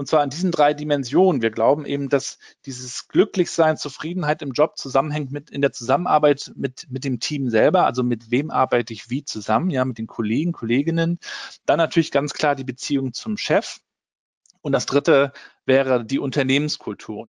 Und zwar an diesen drei Dimensionen. Wir glauben eben, dass dieses Glücklichsein, Zufriedenheit im Job zusammenhängt mit in der Zusammenarbeit mit, mit dem Team selber. Also mit wem arbeite ich wie zusammen? Ja, mit den Kollegen, Kolleginnen. Dann natürlich ganz klar die Beziehung zum Chef. Und das dritte wäre die Unternehmenskultur.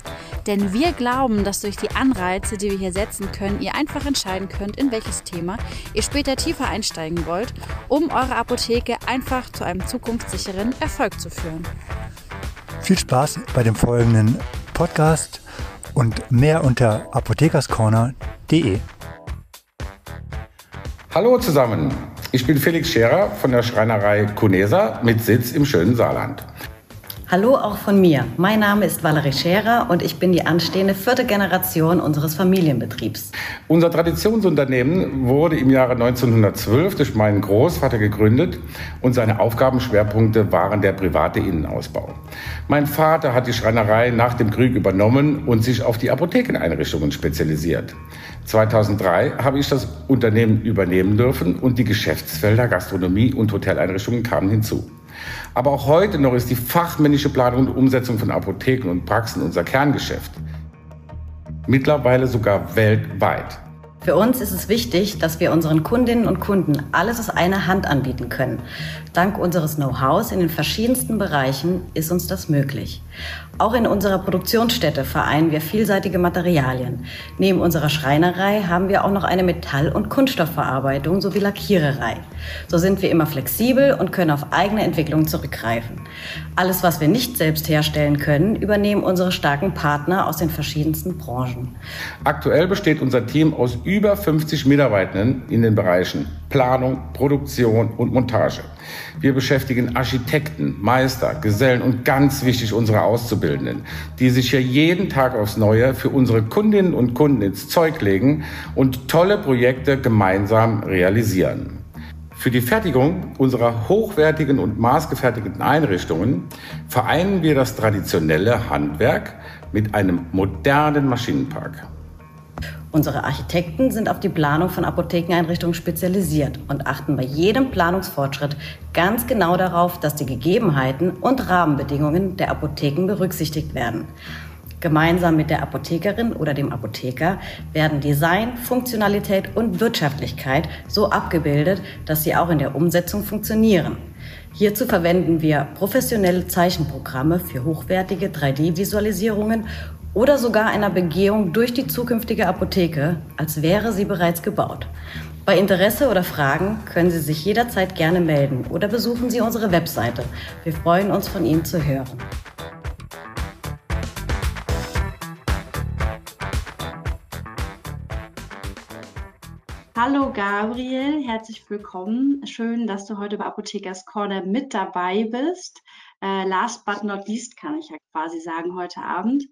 Denn wir glauben, dass durch die Anreize, die wir hier setzen können, ihr einfach entscheiden könnt, in welches Thema ihr später tiefer einsteigen wollt, um eure Apotheke einfach zu einem zukunftssicheren Erfolg zu führen. Viel Spaß bei dem folgenden Podcast und mehr unter apothekerscorner.de. Hallo zusammen, ich bin Felix Scherer von der Schreinerei Kunesa mit Sitz im schönen Saarland. Hallo auch von mir. Mein Name ist Valerie Scherer und ich bin die anstehende vierte Generation unseres Familienbetriebs. Unser Traditionsunternehmen wurde im Jahre 1912 durch meinen Großvater gegründet und seine Aufgabenschwerpunkte waren der private Innenausbau. Mein Vater hat die Schreinerei nach dem Krieg übernommen und sich auf die Apothekeneinrichtungen spezialisiert. 2003 habe ich das Unternehmen übernehmen dürfen und die Geschäftsfelder Gastronomie und Hoteleinrichtungen kamen hinzu. Aber auch heute noch ist die fachmännische Planung und Umsetzung von Apotheken und Praxen unser Kerngeschäft. Mittlerweile sogar weltweit. Für uns ist es wichtig, dass wir unseren Kundinnen und Kunden alles aus einer Hand anbieten können. Dank unseres Know-hows in den verschiedensten Bereichen ist uns das möglich. Auch in unserer Produktionsstätte vereinen wir vielseitige Materialien. Neben unserer Schreinerei haben wir auch noch eine Metall- und Kunststoffverarbeitung sowie Lackiererei. So sind wir immer flexibel und können auf eigene Entwicklung zurückgreifen. Alles, was wir nicht selbst herstellen können, übernehmen unsere starken Partner aus den verschiedensten Branchen. Aktuell besteht unser Team aus über 50 Mitarbeitenden in den Bereichen Planung, Produktion und Montage. Wir beschäftigen Architekten, Meister, Gesellen und ganz wichtig unsere Auszubildenden, die sich hier jeden Tag aufs Neue für unsere Kundinnen und Kunden ins Zeug legen und tolle Projekte gemeinsam realisieren. Für die Fertigung unserer hochwertigen und maßgefertigten Einrichtungen vereinen wir das traditionelle Handwerk mit einem modernen Maschinenpark. Unsere Architekten sind auf die Planung von Apothekeneinrichtungen spezialisiert und achten bei jedem Planungsfortschritt ganz genau darauf, dass die Gegebenheiten und Rahmenbedingungen der Apotheken berücksichtigt werden. Gemeinsam mit der Apothekerin oder dem Apotheker werden Design, Funktionalität und Wirtschaftlichkeit so abgebildet, dass sie auch in der Umsetzung funktionieren. Hierzu verwenden wir professionelle Zeichenprogramme für hochwertige 3D-Visualisierungen oder sogar einer Begehung durch die zukünftige Apotheke, als wäre sie bereits gebaut. Bei Interesse oder Fragen können Sie sich jederzeit gerne melden oder besuchen Sie unsere Webseite. Wir freuen uns, von Ihnen zu hören. Hallo Gabriel, herzlich willkommen. Schön, dass du heute bei Apothekers Corner mit dabei bist. Äh, last but not least kann ich ja quasi sagen heute Abend.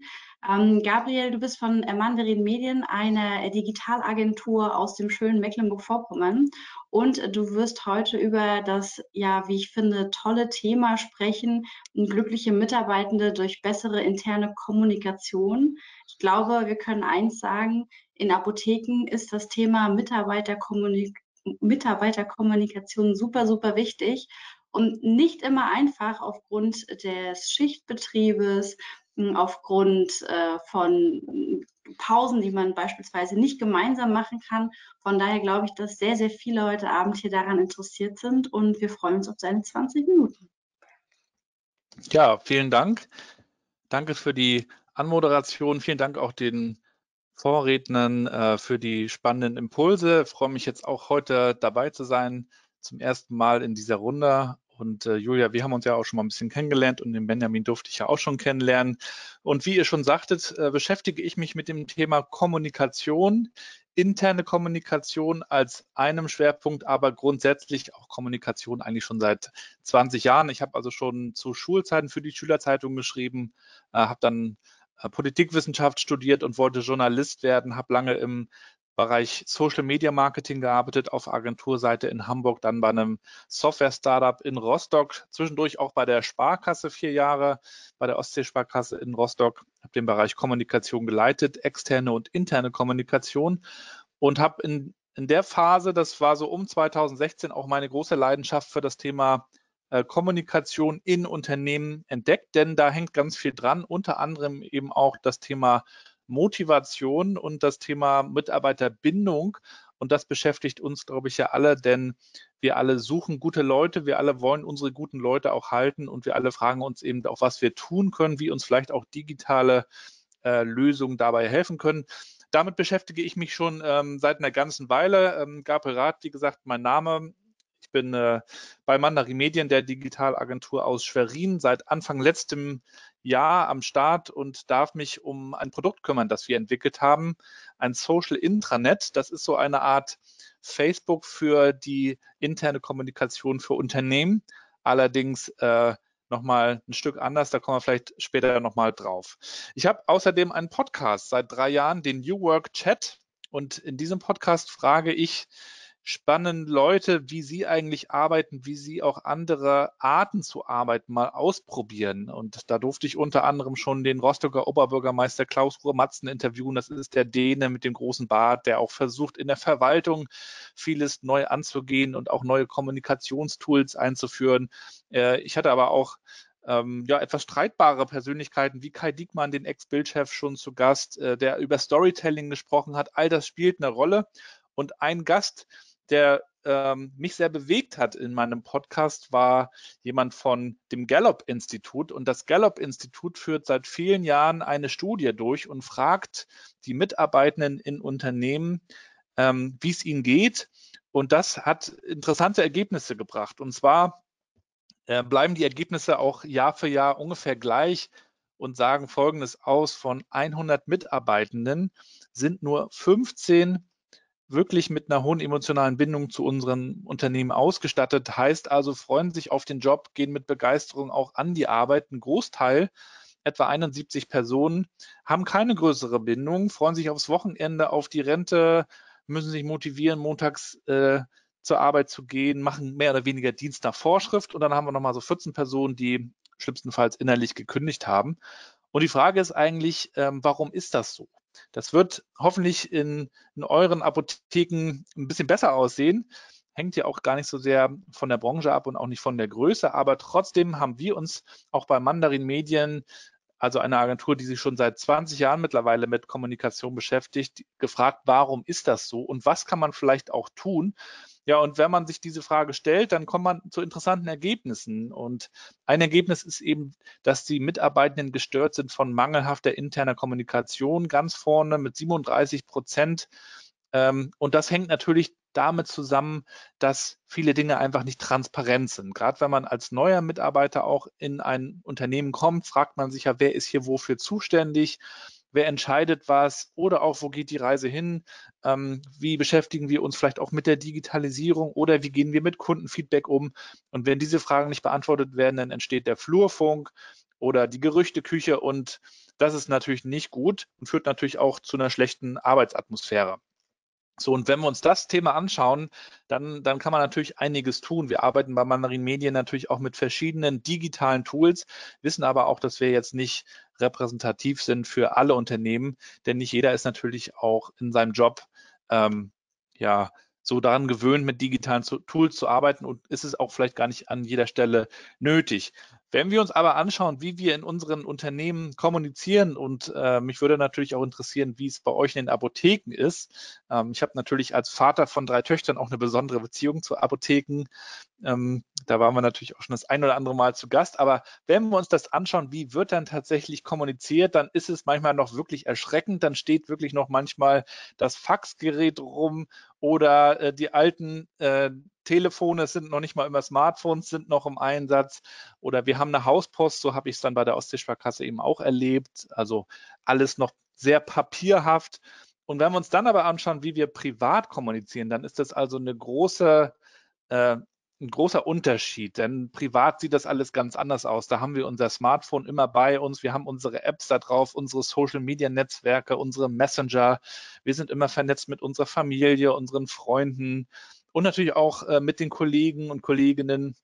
Ähm, Gabriel, du bist von Mandarin Medien, eine Digitalagentur aus dem schönen Mecklenburg-Vorpommern. Und du wirst heute über das, ja, wie ich finde, tolle Thema sprechen, glückliche Mitarbeitende durch bessere interne Kommunikation. Ich glaube, wir können eins sagen, in Apotheken ist das Thema Mitarbeiterkommunik Mitarbeiterkommunikation super, super wichtig und nicht immer einfach aufgrund des Schichtbetriebes, aufgrund äh, von Pausen, die man beispielsweise nicht gemeinsam machen kann. Von daher glaube ich, dass sehr, sehr viele heute Abend hier daran interessiert sind und wir freuen uns auf seine 20 Minuten. Ja, vielen Dank. Danke für die Anmoderation. Vielen Dank auch den Vorrednern äh, für die spannenden Impulse. Ich freue mich jetzt auch heute dabei zu sein, zum ersten Mal in dieser Runde und äh, Julia, wir haben uns ja auch schon mal ein bisschen kennengelernt und den Benjamin durfte ich ja auch schon kennenlernen. Und wie ihr schon sagtet, äh, beschäftige ich mich mit dem Thema Kommunikation interne Kommunikation als einem Schwerpunkt, aber grundsätzlich auch Kommunikation eigentlich schon seit 20 Jahren. Ich habe also schon zu Schulzeiten für die Schülerzeitung geschrieben, äh, habe dann äh, Politikwissenschaft studiert und wollte Journalist werden, habe lange im Bereich Social Media Marketing gearbeitet, auf Agenturseite in Hamburg, dann bei einem Software-Startup in Rostock, zwischendurch auch bei der Sparkasse vier Jahre, bei der Ostsee-Sparkasse in Rostock, habe den Bereich Kommunikation geleitet, externe und interne Kommunikation und habe in, in der Phase, das war so um 2016, auch meine große Leidenschaft für das Thema äh, Kommunikation in Unternehmen entdeckt, denn da hängt ganz viel dran, unter anderem eben auch das Thema Motivation und das Thema Mitarbeiterbindung. Und das beschäftigt uns, glaube ich, ja alle, denn wir alle suchen gute Leute, wir alle wollen unsere guten Leute auch halten und wir alle fragen uns eben auch, was wir tun können, wie uns vielleicht auch digitale äh, Lösungen dabei helfen können. Damit beschäftige ich mich schon ähm, seit einer ganzen Weile. Ähm, Gabriel Rath, wie gesagt, mein Name. Ich bin äh, bei Mandari Medien, der Digitalagentur aus Schwerin, seit Anfang letztem Jahr am Start und darf mich um ein Produkt kümmern, das wir entwickelt haben. Ein Social Intranet. Das ist so eine Art Facebook für die interne Kommunikation für Unternehmen. Allerdings äh, nochmal ein Stück anders, da kommen wir vielleicht später nochmal drauf. Ich habe außerdem einen Podcast seit drei Jahren, den New Work Chat. Und in diesem Podcast frage ich spannenden Leute, wie sie eigentlich arbeiten, wie sie auch andere Arten zu arbeiten mal ausprobieren. Und da durfte ich unter anderem schon den Rostocker Oberbürgermeister Klaus Ruhr-Matzen interviewen. Das ist der Däne mit dem großen Bart, der auch versucht, in der Verwaltung vieles neu anzugehen und auch neue Kommunikationstools einzuführen. Äh, ich hatte aber auch ähm, ja, etwas streitbare Persönlichkeiten wie Kai Diekmann, den Ex-Bildchef, schon zu Gast, äh, der über Storytelling gesprochen hat. All das spielt eine Rolle. Und ein Gast, der ähm, mich sehr bewegt hat in meinem Podcast, war jemand von dem Gallup-Institut. Und das Gallup-Institut führt seit vielen Jahren eine Studie durch und fragt die Mitarbeitenden in Unternehmen, ähm, wie es ihnen geht. Und das hat interessante Ergebnisse gebracht. Und zwar äh, bleiben die Ergebnisse auch Jahr für Jahr ungefähr gleich und sagen Folgendes aus. Von 100 Mitarbeitenden sind nur 15 wirklich mit einer hohen emotionalen Bindung zu unseren Unternehmen ausgestattet. Heißt also, freuen sich auf den Job, gehen mit Begeisterung auch an die Arbeit. Ein Großteil, etwa 71 Personen, haben keine größere Bindung, freuen sich aufs Wochenende, auf die Rente, müssen sich motivieren, montags äh, zur Arbeit zu gehen, machen mehr oder weniger Dienst nach Vorschrift. Und dann haben wir nochmal so 14 Personen, die schlimmstenfalls innerlich gekündigt haben. Und die Frage ist eigentlich, ähm, warum ist das so? Das wird hoffentlich in, in euren Apotheken ein bisschen besser aussehen. Hängt ja auch gar nicht so sehr von der Branche ab und auch nicht von der Größe. Aber trotzdem haben wir uns auch bei Mandarin Medien also eine Agentur, die sich schon seit 20 Jahren mittlerweile mit Kommunikation beschäftigt, gefragt, warum ist das so und was kann man vielleicht auch tun? Ja, und wenn man sich diese Frage stellt, dann kommt man zu interessanten Ergebnissen. Und ein Ergebnis ist eben, dass die Mitarbeitenden gestört sind von mangelhafter interner Kommunikation, ganz vorne mit 37 Prozent. Ähm, und das hängt natürlich damit zusammen, dass viele Dinge einfach nicht transparent sind. Gerade wenn man als neuer Mitarbeiter auch in ein Unternehmen kommt, fragt man sich ja, wer ist hier wofür zuständig? Wer entscheidet was oder auch, wo geht die Reise hin? Ähm, wie beschäftigen wir uns vielleicht auch mit der Digitalisierung oder wie gehen wir mit Kundenfeedback um? Und wenn diese Fragen nicht beantwortet werden, dann entsteht der Flurfunk oder die Gerüchteküche und das ist natürlich nicht gut und führt natürlich auch zu einer schlechten Arbeitsatmosphäre. So, und wenn wir uns das Thema anschauen, dann, dann kann man natürlich einiges tun. Wir arbeiten bei Mandarin Medien natürlich auch mit verschiedenen digitalen Tools, wissen aber auch, dass wir jetzt nicht repräsentativ sind für alle Unternehmen, denn nicht jeder ist natürlich auch in seinem Job ähm, ja so daran gewöhnt, mit digitalen Tools zu arbeiten und ist es auch vielleicht gar nicht an jeder Stelle nötig. Wenn wir uns aber anschauen, wie wir in unseren Unternehmen kommunizieren und äh, mich würde natürlich auch interessieren, wie es bei euch in den Apotheken ist. Ähm, ich habe natürlich als Vater von drei Töchtern auch eine besondere Beziehung zu Apotheken. Ähm, da waren wir natürlich auch schon das ein oder andere Mal zu Gast. Aber wenn wir uns das anschauen, wie wird dann tatsächlich kommuniziert, dann ist es manchmal noch wirklich erschreckend. Dann steht wirklich noch manchmal das Faxgerät rum oder äh, die alten äh, Telefone sind noch nicht mal immer Smartphones, sind noch im Einsatz. Oder wir haben eine Hauspost, so habe ich es dann bei der Ostseesparkasse eben auch erlebt. Also alles noch sehr papierhaft. Und wenn wir uns dann aber anschauen, wie wir privat kommunizieren, dann ist das also eine große, äh, ein großer Unterschied, denn privat sieht das alles ganz anders aus. Da haben wir unser Smartphone immer bei uns, wir haben unsere Apps da drauf, unsere Social-Media-Netzwerke, unsere Messenger. Wir sind immer vernetzt mit unserer Familie, unseren Freunden und natürlich auch äh, mit den Kollegen und Kolleginnen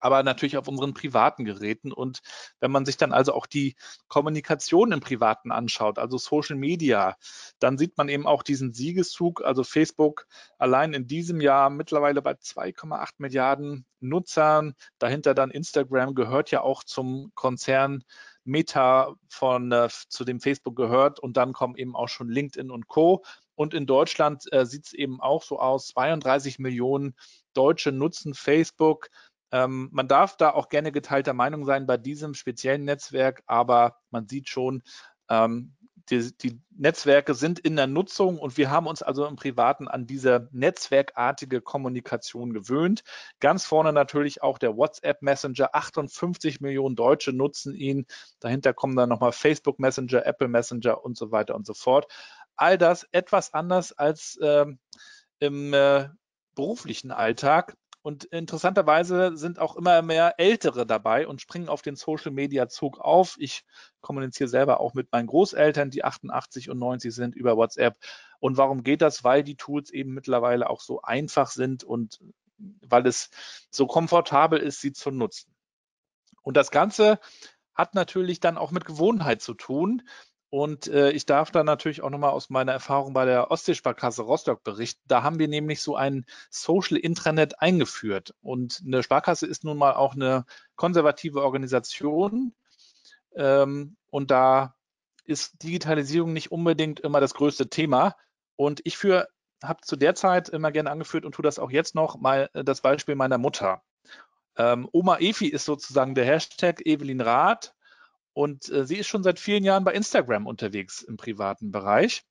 aber natürlich auf unseren privaten Geräten. Und wenn man sich dann also auch die Kommunikation im Privaten anschaut, also Social Media, dann sieht man eben auch diesen Siegeszug. Also Facebook allein in diesem Jahr mittlerweile bei 2,8 Milliarden Nutzern. Dahinter dann Instagram gehört ja auch zum Konzern Meta von äh, zu dem Facebook gehört und dann kommen eben auch schon LinkedIn und Co. Und in Deutschland äh, sieht es eben auch so aus, 32 Millionen Deutsche nutzen Facebook. Ähm, man darf da auch gerne geteilter Meinung sein bei diesem speziellen Netzwerk, aber man sieht schon, ähm, die, die, Netzwerke sind in der Nutzung und wir haben uns also im Privaten an diese netzwerkartige Kommunikation gewöhnt. Ganz vorne natürlich auch der WhatsApp Messenger. 58 Millionen Deutsche nutzen ihn. Dahinter kommen dann nochmal Facebook Messenger, Apple Messenger und so weiter und so fort. All das etwas anders als äh, im äh, beruflichen Alltag. Und interessanterweise sind auch immer mehr Ältere dabei und springen auf den Social Media Zug auf. Ich kommuniziere selber auch mit meinen Großeltern, die 88 und 90 sind, über WhatsApp. Und warum geht das? Weil die Tools eben mittlerweile auch so einfach sind und weil es so komfortabel ist, sie zu nutzen. Und das Ganze hat natürlich dann auch mit Gewohnheit zu tun. Und äh, ich darf da natürlich auch nochmal aus meiner Erfahrung bei der Ostseesparkasse Rostock berichten. Da haben wir nämlich so ein Social Intranet eingeführt. Und eine Sparkasse ist nun mal auch eine konservative Organisation. Ähm, und da ist Digitalisierung nicht unbedingt immer das größte Thema. Und ich für habe zu der Zeit immer gerne angeführt und tue das auch jetzt noch mal äh, das Beispiel meiner Mutter. Ähm, Oma Efi ist sozusagen der Hashtag Evelyn Rath und äh, sie ist schon seit vielen Jahren bei Instagram unterwegs im privaten Bereich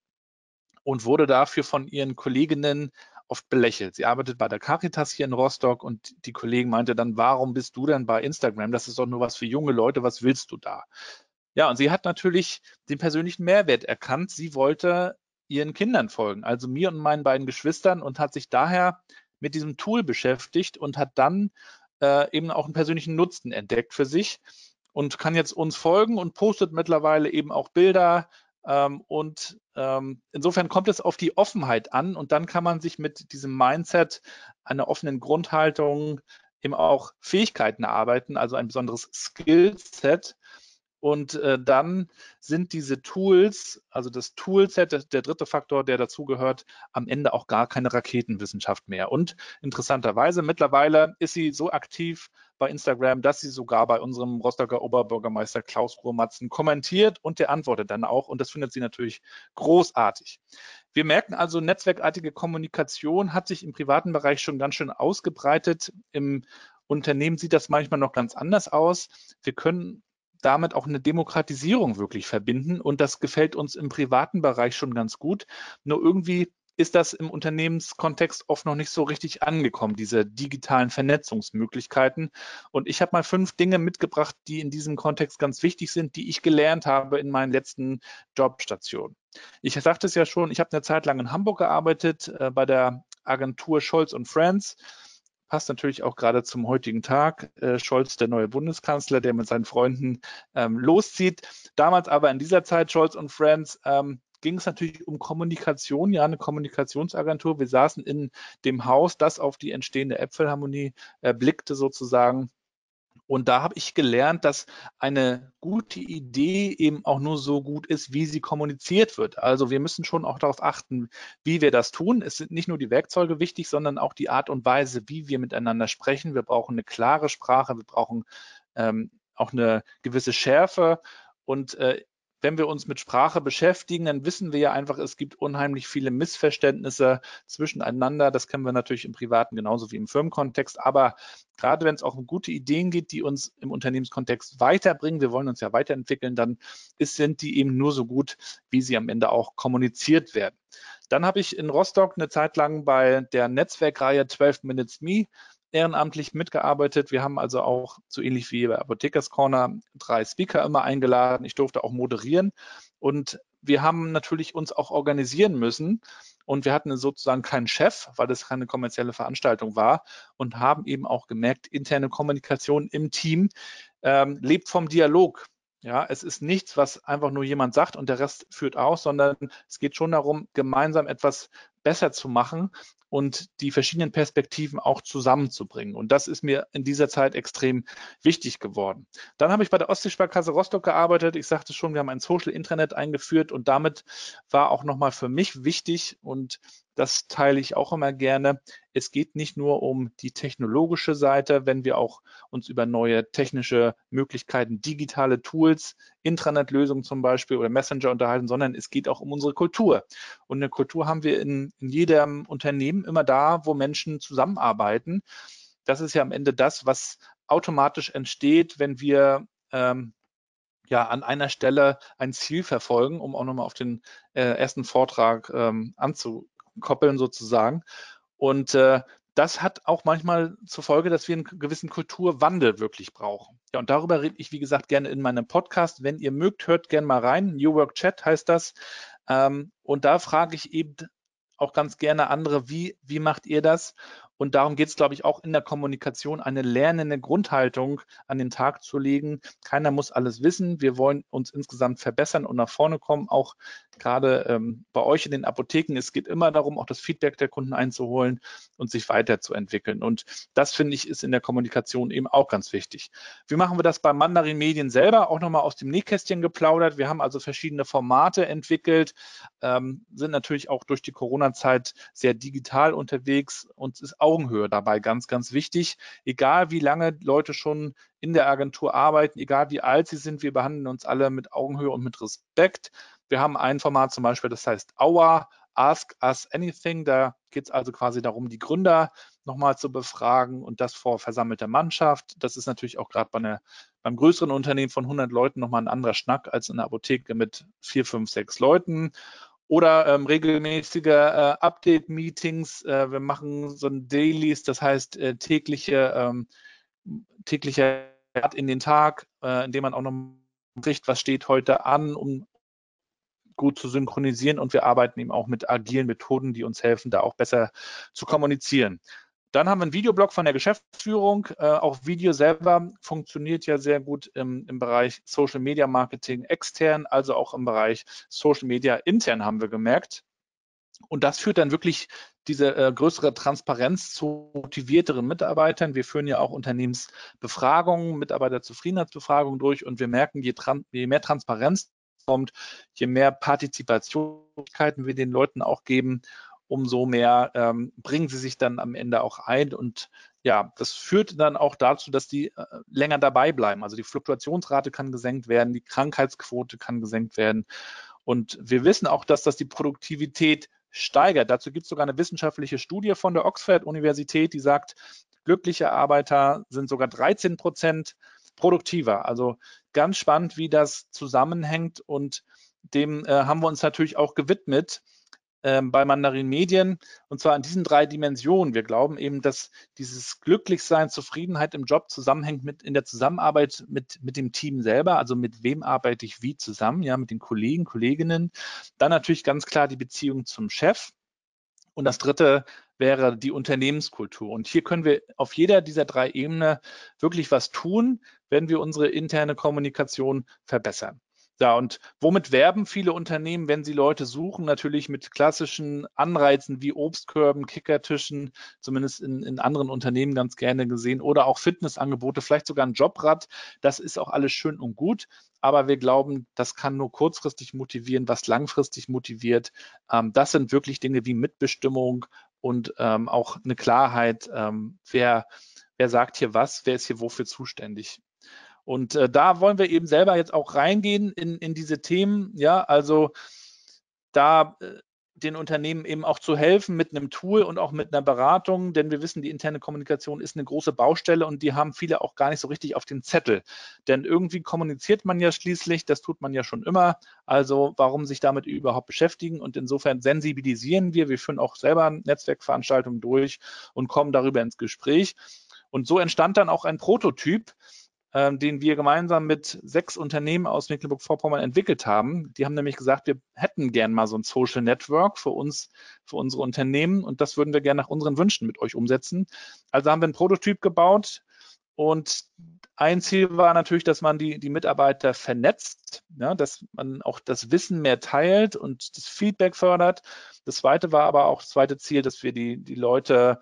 und wurde dafür von ihren Kolleginnen oft belächelt. Sie arbeitet bei der Caritas hier in Rostock und die Kollegen meinte dann, warum bist du denn bei Instagram? Das ist doch nur was für junge Leute, was willst du da? Ja, und sie hat natürlich den persönlichen Mehrwert erkannt. Sie wollte ihren Kindern folgen, also mir und meinen beiden Geschwistern und hat sich daher mit diesem Tool beschäftigt und hat dann äh, eben auch einen persönlichen Nutzen entdeckt für sich und kann jetzt uns folgen und postet mittlerweile eben auch Bilder. Ähm, und ähm, insofern kommt es auf die Offenheit an und dann kann man sich mit diesem Mindset einer offenen Grundhaltung eben auch Fähigkeiten erarbeiten, also ein besonderes Skillset, und äh, dann sind diese Tools, also das Toolset, der, der dritte Faktor, der dazugehört, am Ende auch gar keine Raketenwissenschaft mehr. Und interessanterweise, mittlerweile ist sie so aktiv bei Instagram, dass sie sogar bei unserem Rostocker Oberbürgermeister Klaus Gromatzen kommentiert und der antwortet dann auch. Und das findet sie natürlich großartig. Wir merken also, netzwerkartige Kommunikation hat sich im privaten Bereich schon ganz schön ausgebreitet. Im Unternehmen sieht das manchmal noch ganz anders aus. Wir können damit auch eine Demokratisierung wirklich verbinden. Und das gefällt uns im privaten Bereich schon ganz gut. Nur irgendwie ist das im Unternehmenskontext oft noch nicht so richtig angekommen, diese digitalen Vernetzungsmöglichkeiten. Und ich habe mal fünf Dinge mitgebracht, die in diesem Kontext ganz wichtig sind, die ich gelernt habe in meinen letzten Jobstationen. Ich sagte es ja schon, ich habe eine Zeit lang in Hamburg gearbeitet äh, bei der Agentur Scholz und Friends passt natürlich auch gerade zum heutigen Tag. Äh, Scholz, der neue Bundeskanzler, der mit seinen Freunden ähm, loszieht. Damals aber in dieser Zeit, Scholz und Friends, ähm, ging es natürlich um Kommunikation, ja, eine Kommunikationsagentur. Wir saßen in dem Haus, das auf die entstehende Äpfelharmonie äh, blickte sozusagen und da habe ich gelernt, dass eine gute Idee eben auch nur so gut ist, wie sie kommuniziert wird. Also wir müssen schon auch darauf achten, wie wir das tun. Es sind nicht nur die Werkzeuge wichtig, sondern auch die Art und Weise, wie wir miteinander sprechen. Wir brauchen eine klare Sprache, wir brauchen ähm, auch eine gewisse Schärfe. Und äh, wenn wir uns mit Sprache beschäftigen, dann wissen wir ja einfach, es gibt unheimlich viele Missverständnisse zwischeneinander. Das kennen wir natürlich im privaten genauso wie im Firmenkontext. Aber gerade wenn es auch um gute Ideen geht, die uns im Unternehmenskontext weiterbringen, wir wollen uns ja weiterentwickeln, dann ist, sind die eben nur so gut, wie sie am Ende auch kommuniziert werden. Dann habe ich in Rostock eine Zeit lang bei der Netzwerkreihe 12 Minutes Me ehrenamtlich mitgearbeitet. Wir haben also auch, so ähnlich wie bei Apothekers Corner, drei Speaker immer eingeladen. Ich durfte auch moderieren. Und wir haben natürlich uns auch organisieren müssen und wir hatten sozusagen keinen Chef, weil das keine kommerzielle Veranstaltung war und haben eben auch gemerkt, interne Kommunikation im Team ähm, lebt vom Dialog. Ja, es ist nichts, was einfach nur jemand sagt und der Rest führt aus, sondern es geht schon darum, gemeinsam etwas besser zu machen und die verschiedenen Perspektiven auch zusammenzubringen. Und das ist mir in dieser Zeit extrem wichtig geworden. Dann habe ich bei der Ostseesparkasse Rostock gearbeitet. Ich sagte schon, wir haben ein Social Intranet eingeführt und damit war auch nochmal für mich wichtig und das teile ich auch immer gerne. Es geht nicht nur um die technologische Seite, wenn wir auch uns über neue technische Möglichkeiten, digitale Tools, Intranet-Lösungen zum Beispiel oder Messenger unterhalten, sondern es geht auch um unsere Kultur. Und eine Kultur haben wir in, in jedem Unternehmen immer da, wo Menschen zusammenarbeiten. Das ist ja am Ende das, was automatisch entsteht, wenn wir ähm, ja an einer Stelle ein Ziel verfolgen, um auch nochmal auf den äh, ersten Vortrag ähm, anzu, koppeln sozusagen. Und äh, das hat auch manchmal zur Folge, dass wir einen gewissen Kulturwandel wirklich brauchen. Ja, und darüber rede ich, wie gesagt, gerne in meinem Podcast. Wenn ihr mögt, hört gerne mal rein. New Work Chat heißt das. Ähm, und da frage ich eben auch ganz gerne andere, wie, wie macht ihr das? Und darum geht es, glaube ich, auch in der Kommunikation, eine lernende Grundhaltung an den Tag zu legen. Keiner muss alles wissen. Wir wollen uns insgesamt verbessern und nach vorne kommen. Auch gerade ähm, bei euch in den Apotheken. Es geht immer darum, auch das Feedback der Kunden einzuholen und sich weiterzuentwickeln. Und das finde ich ist in der Kommunikation eben auch ganz wichtig. Wie machen wir das bei Mandarin Medien selber? Auch nochmal aus dem Nähkästchen geplaudert. Wir haben also verschiedene Formate entwickelt, ähm, sind natürlich auch durch die Corona-Zeit sehr digital unterwegs. Uns ist Augenhöhe dabei ganz, ganz wichtig. Egal wie lange Leute schon in der Agentur arbeiten, egal wie alt sie sind, wir behandeln uns alle mit Augenhöhe und mit Respekt. Wir haben ein Format zum Beispiel, das heißt Our Ask Us Anything. Da geht es also quasi darum, die Gründer nochmal zu befragen und das vor versammelter Mannschaft. Das ist natürlich auch gerade bei beim größeren Unternehmen von 100 Leuten nochmal ein anderer Schnack als in der Apotheke mit vier, fünf, sechs Leuten. Oder ähm, regelmäßige äh, Update-Meetings. Äh, wir machen so ein Dailies, das heißt äh, tägliche, ähm, täglicher in den Tag, äh, in dem man auch noch spricht, was steht heute an, um gut zu synchronisieren und wir arbeiten eben auch mit agilen Methoden, die uns helfen, da auch besser zu kommunizieren. Dann haben wir einen Videoblog von der Geschäftsführung. Äh, auch Video selber funktioniert ja sehr gut im, im, Bereich Social Media Marketing extern, also auch im Bereich Social Media intern haben wir gemerkt. Und das führt dann wirklich diese äh, größere Transparenz zu motivierteren Mitarbeitern. Wir führen ja auch Unternehmensbefragungen, Mitarbeiterzufriedenheitsbefragungen durch und wir merken, je, je mehr Transparenz kommt, je mehr Partizipationsmöglichkeiten wir den Leuten auch geben, umso mehr ähm, bringen sie sich dann am Ende auch ein. Und ja, das führt dann auch dazu, dass die äh, länger dabei bleiben. Also die Fluktuationsrate kann gesenkt werden, die Krankheitsquote kann gesenkt werden. Und wir wissen auch, dass das die Produktivität steigert. Dazu gibt es sogar eine wissenschaftliche Studie von der Oxford-Universität, die sagt, glückliche Arbeiter sind sogar 13 Prozent produktiver. Also ganz spannend, wie das zusammenhängt und dem äh, haben wir uns natürlich auch gewidmet ähm, bei Mandarin Medien und zwar in diesen drei Dimensionen. Wir glauben eben, dass dieses Glücklichsein, Zufriedenheit im Job zusammenhängt mit in der Zusammenarbeit mit, mit dem Team selber, also mit wem arbeite ich wie zusammen, ja, mit den Kollegen, Kolleginnen. Dann natürlich ganz klar die Beziehung zum Chef. Und das dritte wäre die Unternehmenskultur. Und hier können wir auf jeder dieser drei Ebenen wirklich was tun, wenn wir unsere interne Kommunikation verbessern. Ja, und womit werben viele Unternehmen, wenn sie Leute suchen? Natürlich mit klassischen Anreizen wie Obstkörben, Kickertischen, zumindest in, in anderen Unternehmen ganz gerne gesehen, oder auch Fitnessangebote, vielleicht sogar ein Jobrad. Das ist auch alles schön und gut, aber wir glauben, das kann nur kurzfristig motivieren, was langfristig motiviert. Ähm, das sind wirklich Dinge wie Mitbestimmung und ähm, auch eine Klarheit, ähm, wer, wer sagt hier was, wer ist hier wofür zuständig. Und äh, da wollen wir eben selber jetzt auch reingehen in, in diese Themen. Ja, also da äh, den Unternehmen eben auch zu helfen mit einem Tool und auch mit einer Beratung, denn wir wissen, die interne Kommunikation ist eine große Baustelle und die haben viele auch gar nicht so richtig auf dem Zettel. Denn irgendwie kommuniziert man ja schließlich, das tut man ja schon immer. Also warum sich damit überhaupt beschäftigen? Und insofern sensibilisieren wir, wir führen auch selber Netzwerkveranstaltungen durch und kommen darüber ins Gespräch. Und so entstand dann auch ein Prototyp, ähm, den wir gemeinsam mit sechs Unternehmen aus Mecklenburg-Vorpommern entwickelt haben. Die haben nämlich gesagt, wir hätten gern mal so ein Social Network für uns, für unsere Unternehmen und das würden wir gerne nach unseren Wünschen mit euch umsetzen. Also haben wir einen Prototyp gebaut und ein Ziel war natürlich, dass man die, die Mitarbeiter vernetzt, ja, dass man auch das Wissen mehr teilt und das Feedback fördert. Das zweite war aber auch das zweite Ziel, dass wir die, die Leute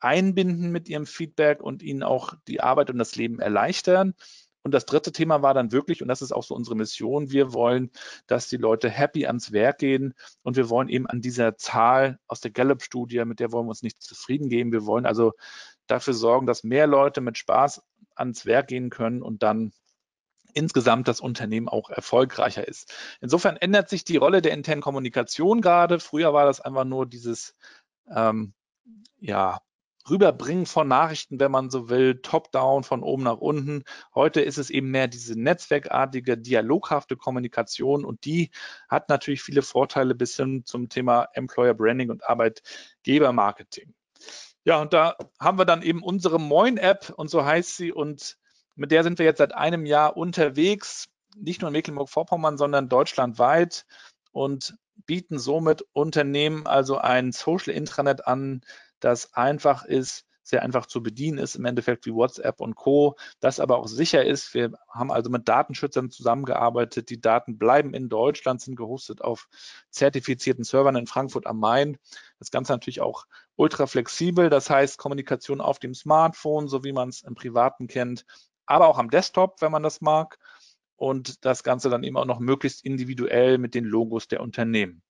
einbinden mit ihrem Feedback und ihnen auch die Arbeit und das Leben erleichtern. Und das dritte Thema war dann wirklich, und das ist auch so unsere Mission, wir wollen, dass die Leute happy ans Werk gehen und wir wollen eben an dieser Zahl aus der Gallup-Studie, mit der wollen wir uns nicht zufrieden geben. Wir wollen also dafür sorgen, dass mehr Leute mit Spaß ans Werk gehen können und dann insgesamt das Unternehmen auch erfolgreicher ist. Insofern ändert sich die Rolle der internen Kommunikation gerade. Früher war das einfach nur dieses ähm, ja, Rüberbringen von Nachrichten, wenn man so will, top-down, von oben nach unten. Heute ist es eben mehr diese netzwerkartige, dialoghafte Kommunikation und die hat natürlich viele Vorteile bis hin zum Thema Employer Branding und Arbeitgebermarketing. Ja, und da haben wir dann eben unsere Moin-App und so heißt sie und mit der sind wir jetzt seit einem Jahr unterwegs, nicht nur in Mecklenburg-Vorpommern, sondern deutschlandweit und bieten somit Unternehmen also ein Social Intranet an, das einfach ist, sehr einfach zu bedienen ist, im Endeffekt wie WhatsApp und Co., das aber auch sicher ist. Wir haben also mit Datenschützern zusammengearbeitet. Die Daten bleiben in Deutschland, sind gehostet auf zertifizierten Servern in Frankfurt am Main. Das Ganze natürlich auch ultra flexibel, das heißt Kommunikation auf dem Smartphone, so wie man es im Privaten kennt, aber auch am Desktop, wenn man das mag. Und das Ganze dann eben auch noch möglichst individuell mit den Logos der Unternehmen.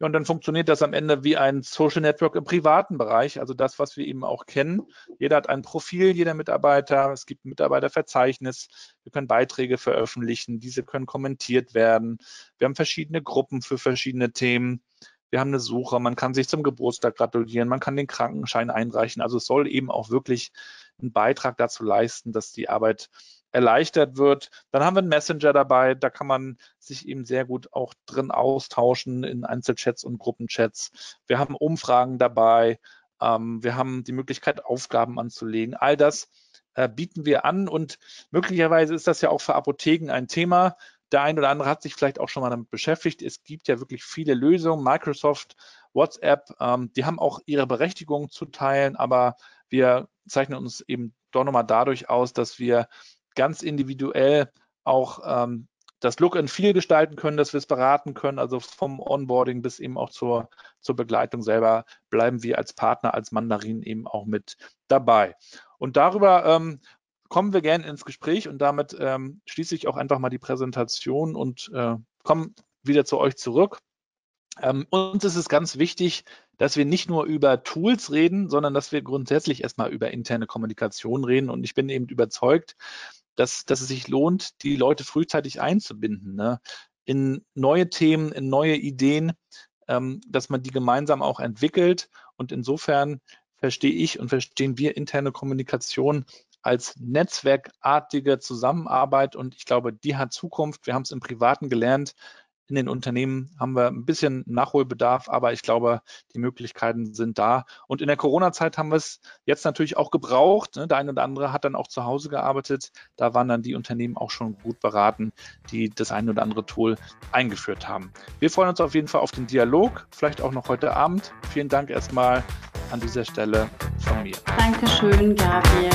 Ja, und dann funktioniert das am Ende wie ein Social Network im privaten Bereich, also das, was wir eben auch kennen. Jeder hat ein Profil, jeder Mitarbeiter. Es gibt ein Mitarbeiterverzeichnis. Wir können Beiträge veröffentlichen. Diese können kommentiert werden. Wir haben verschiedene Gruppen für verschiedene Themen. Wir haben eine Suche. Man kann sich zum Geburtstag gratulieren. Man kann den Krankenschein einreichen. Also es soll eben auch wirklich einen Beitrag dazu leisten, dass die Arbeit erleichtert wird. Dann haben wir einen Messenger dabei, da kann man sich eben sehr gut auch drin austauschen in Einzelchats und Gruppenchats. Wir haben Umfragen dabei, ähm, wir haben die Möglichkeit, Aufgaben anzulegen. All das äh, bieten wir an und möglicherweise ist das ja auch für Apotheken ein Thema. Der ein oder andere hat sich vielleicht auch schon mal damit beschäftigt. Es gibt ja wirklich viele Lösungen. Microsoft, WhatsApp, ähm, die haben auch ihre Berechtigung zu teilen, aber wir zeichnen uns eben doch nochmal dadurch aus, dass wir ganz individuell auch ähm, das Look and Feel gestalten können, dass wir es beraten können, also vom Onboarding bis eben auch zur, zur Begleitung selber bleiben wir als Partner, als Mandarin eben auch mit dabei. Und darüber ähm, kommen wir gerne ins Gespräch und damit ähm, schließe ich auch einfach mal die Präsentation und äh, komme wieder zu euch zurück. Ähm, uns ist es ganz wichtig, dass wir nicht nur über Tools reden, sondern dass wir grundsätzlich erstmal über interne Kommunikation reden. Und ich bin eben überzeugt, dass, dass es sich lohnt, die Leute frühzeitig einzubinden, ne? in neue Themen, in neue Ideen, ähm, dass man die gemeinsam auch entwickelt. Und insofern verstehe ich und verstehen wir interne Kommunikation als netzwerkartige Zusammenarbeit und ich glaube, die hat Zukunft. Wir haben es im Privaten gelernt, in den Unternehmen haben wir ein bisschen Nachholbedarf, aber ich glaube, die Möglichkeiten sind da. Und in der Corona-Zeit haben wir es jetzt natürlich auch gebraucht. Ne? Der eine oder andere hat dann auch zu Hause gearbeitet. Da waren dann die Unternehmen auch schon gut beraten, die das eine oder andere Tool eingeführt haben. Wir freuen uns auf jeden Fall auf den Dialog, vielleicht auch noch heute Abend. Vielen Dank erstmal an dieser Stelle von mir. Dankeschön, Gabriel.